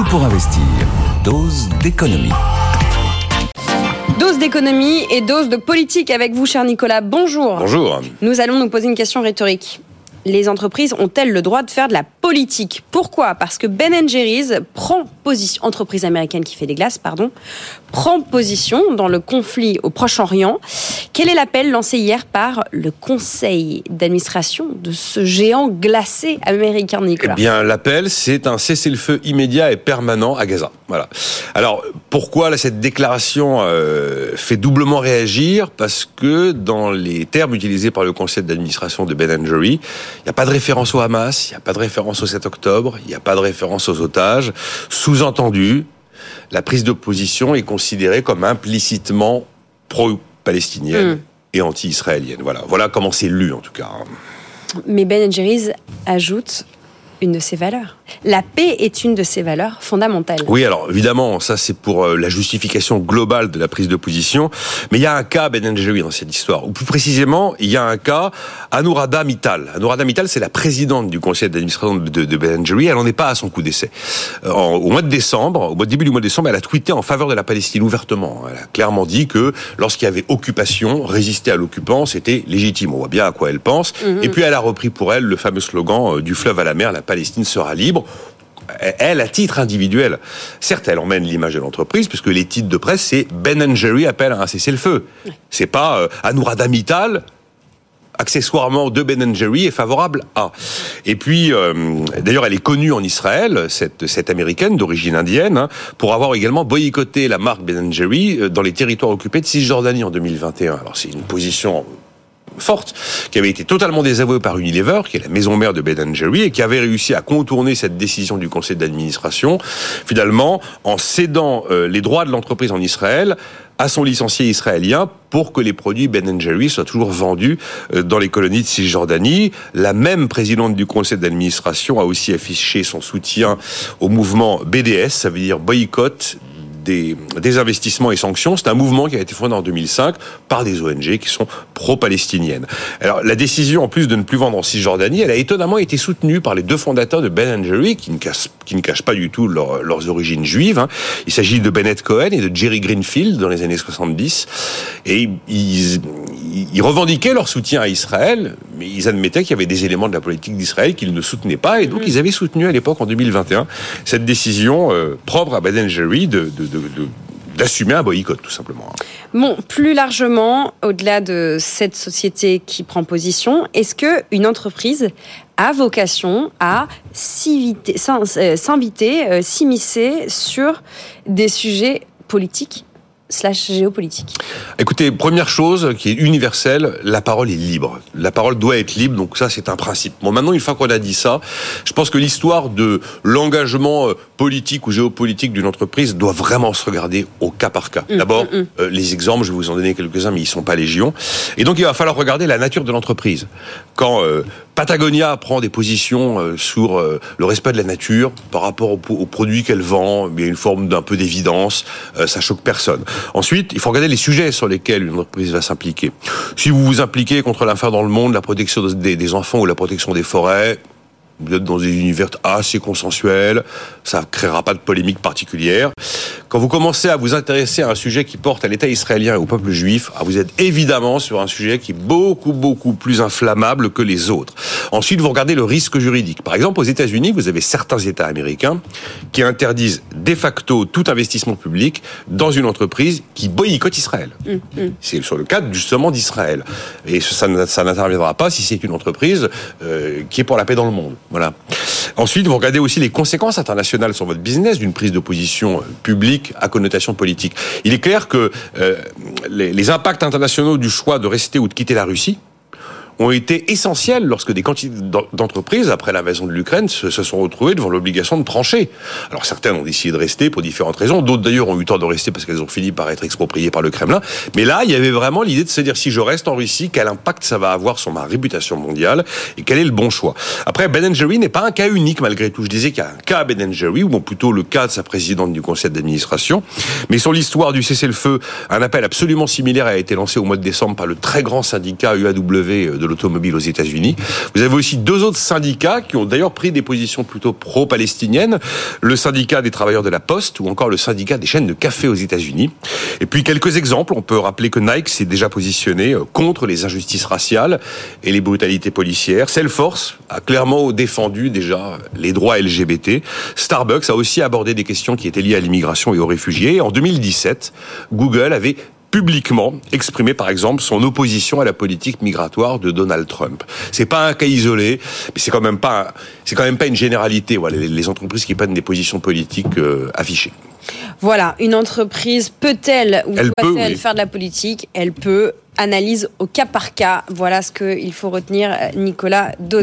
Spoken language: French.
Tout pour investir. Dose d'économie. Dose d'économie et dose de politique avec vous, cher Nicolas. Bonjour. Bonjour. Nous allons nous poser une question rhétorique. Les entreprises ont-elles le droit de faire de la politique? Pourquoi? Parce que Ben Jerry's prend position, entreprise américaine qui fait des glaces, pardon, prend position dans le conflit au Proche-Orient. Quel est l'appel lancé hier par le conseil d'administration de ce géant glacé américain, Nicolas? Eh bien, l'appel, c'est un cessez-le-feu immédiat et permanent à Gaza. Voilà. Alors, pourquoi là, cette déclaration euh, fait doublement réagir? Parce que dans les termes utilisés par le conseil d'administration de Ben Jerry, il n'y a pas de référence au Hamas, il n'y a pas de référence au 7 octobre, il n'y a pas de référence aux otages. Sous-entendu, la prise de position est considérée comme implicitement pro-palestinienne Mm. et anti-israélienne. Voilà. voilà comment c'est lu, en tout cas. Mais Ben Jerry's ajoute une de ses valeurs. La paix est une de ses valeurs fondamentales. Oui, alors évidemment, ça c'est pour euh, la justification globale de la prise de position. Mais il y a un cas Ben Jerry dans cette histoire, ou plus précisément, il y a un cas Anuradha Mittal. Anuradha Mittal, c'est la présidente du conseil d'administration de, de Ben Jerry. Elle n'en est pas à son coup d'essai. Euh, au mois de décembre, au début du mois de décembre, elle a tweeté en faveur de la Palestine ouvertement. Elle a clairement dit que lorsqu'il y avait occupation, résister à l'occupant, c'était légitime. On voit bien à quoi elle pense. Et puis elle a repris pour elle le fameux slogan euh, du fleuve à la mer, la Palestine sera libre elle, à titre individuel, certes, elle emmène l'image de l'entreprise, puisque les titres de presse, c'est Ben Jerry appelle à un cessez-le-feu. C'est pas euh, Anuradha Mittal, accessoirement de Ben Jerry, est favorable à. Et puis, euh, d'ailleurs, elle est connue en Israël, cette, cette américaine d'origine indienne, hein, pour avoir également boycotté la marque Ben Jerry euh, dans les territoires occupés de Cisjordanie en 2021. Alors, c'est une position forte, qui avait été totalement désavouée par Unilever, qui est la maison mère de Ben Jerry, et qui avait réussi à contourner cette décision du conseil d'administration, finalement, en cédant euh, les droits de l'entreprise en Israël à son licencié israélien pour que les produits Ben Jerry soient toujours vendus euh, dans les colonies de Cisjordanie. La même présidente du conseil d'administration a aussi affiché son soutien au mouvement BDS, ça veut dire boycott des, investissements et sanctions. C'est un mouvement qui a été fondé en 2005 par des ONG qui sont pro-palestiniennes. Alors la décision, en plus de ne plus vendre en Cisjordanie, elle a étonnamment été soutenue par les deux fondateurs de Ben Jerry, qui ne cachent, qui ne cachent pas du tout leur- leurs origines juives. hein. Il s'agit de Bennett Cohen et de Jerry Greenfield dans les années 70. Et ils, revendiquaient leur soutien à Israël, mais ils admettaient qu'il y avait des éléments de la politique d'Israël qu'ils ne soutenaient pas. Et donc ils avaient soutenu à l'époque, en 2021, cette décision euh, propre à Ben Jerry d'assumer un boycott, tout simplement. Bon, plus largement, au-delà de cette société qui prend position, est-ce que une entreprise a vocation à s'inviter, s'in- euh, euh, s'immiscer sur des sujets politiques slash géopolitiques Écoutez, première chose qui est universelle, la parole est libre. La parole doit être libre, donc ça c'est un principe. Bon, maintenant une fois qu'on a dit ça, je pense que l'histoire de l'engagement euh, politique ou géopolitique d'une entreprise doit vraiment se regarder au cas par cas. D'abord, euh, les exemples, je vais vous en donner quelques-uns, mais ils sont pas légion. Et donc il va falloir regarder la nature de l'entreprise. Quand euh, Patagonia prend des positions euh, sur euh, le respect de la nature par rapport aux, produits qu'elle vend, il y a une forme d'un peu d'évidence, euh, ça choque personne. Ensuite, il faut regarder les sujets sur lesquels une entreprise va s'impliquer. Si vous vous impliquez contre l'enfer dans le monde, la protection des, des enfants ou la protection des forêts, vous êtes dans des univers assez consensuels, ça ne créera pas de polémique particulière. Quand vous commencez à vous intéresser à un sujet qui porte à l'État israélien et au peuple juif, ah, vous êtes évidemment sur un sujet qui est beaucoup, beaucoup plus inflammable que les autres. Ensuite, vous regardez le risque juridique. Par exemple, aux États-Unis, vous avez certains États américains qui interdisent de facto tout investissement public dans une entreprise qui boycotte Israël. C'est sur le cadre justement d'Israël. Et ça, ça n'interviendra pas si c'est une entreprise euh, qui est pour la paix dans le monde. Voilà. Ensuite, vous regardez aussi les conséquences internationales sur votre business d'une prise de position euh, publique à connotation politique. Il est clair que euh, les, les impacts internationaux du choix de rester ou de quitter la Russie ont été essentiels lorsque des quantités d'en- d'entreprises, après l'invasion de l'Ukraine, se, sont retrouvées devant l'obligation de trancher. Alors certaines ont décidé de rester pour différentes raisons, d'autres d'ailleurs ont eu tort de rester parce qu'elles ont fini par être expropriées par le Kremlin. Mais là, il y avait vraiment l'idée de se dire si je reste en Russie, quel impact ça va avoir sur ma réputation mondiale et quel est le bon choix? Après, Ben Jerry n'est pas un cas unique malgré tout. Je disais qu'il y a un cas Ben Jerry, ou plutôt le cas de sa présidente du conseil d'administration. Mais sur l'histoire du cessez-le-feu, un appel absolument similaire a été lancé au mois de décembre par le très grand syndicat UAW de l'automobile aux États-Unis. Vous avez aussi deux autres syndicats qui ont d'ailleurs pris des positions plutôt pro-palestiniennes. Le syndicat des travailleurs de la Poste ou encore le syndicat des chaînes de café aux États-Unis. Et puis quelques exemples. On peut rappeler que Nike s'est déjà positionné euh, contre les injustices raciales et les brutalités policières. Salesforce a clairement défendu déjà les droits LGBT. Starbucks a aussi abordé des questions qui étaient liées à l'immigration et aux réfugiés. En 2017, Google avait publiquement exprimé par exemple son opposition à la politique migratoire de Donald Trump. C'est pas un cas isolé, mais c'est quand même pas c'est quand même pas une généralité. Voilà, les, entreprises qui prennent des positions politiques euh, affichées. Voilà, une entreprise peut-elle ou doit-elle faire de la politique? Elle peut. Analyse au cas par cas. Voilà ce qu'il faut retenir, Nicolas Dose.